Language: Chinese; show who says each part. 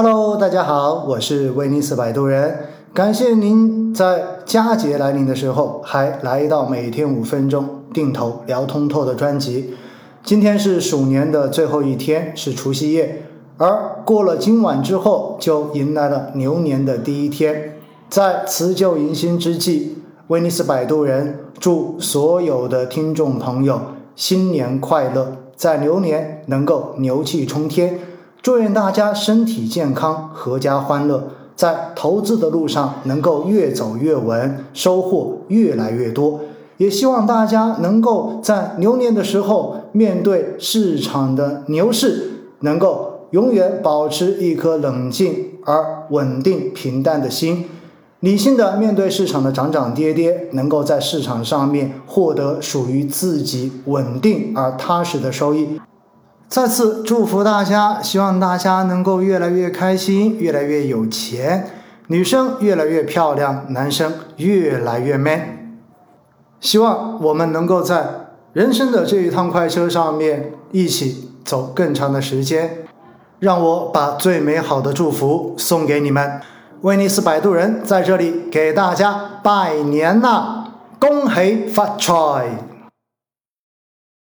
Speaker 1: Hello，大家好，我是威尼斯摆渡人，感谢您在佳节来临的时候还来到每天五分钟定投聊通透的专辑。今天是鼠年的最后一天，是除夕夜，而过了今晚之后，就迎来了牛年的第一天。在辞旧迎新之际，威尼斯摆渡人祝所有的听众朋友新年快乐，在牛年能够牛气冲天。祝愿大家身体健康，阖家欢乐，在投资的路上能够越走越稳，收获越来越多。也希望大家能够在牛年的时候，面对市场的牛市，能够永远保持一颗冷静而稳定、平淡的心，理性的面对市场的涨涨跌跌，能够在市场上面获得属于自己稳定而踏实的收益。再次祝福大家，希望大家能够越来越开心，越来越有钱，女生越来越漂亮，男生越来越 man。希望我们能够在人生的这一趟快车上面一起走更长的时间。让我把最美好的祝福送给你们。威尼斯摆渡人在这里给大家拜年啦，恭喜发财！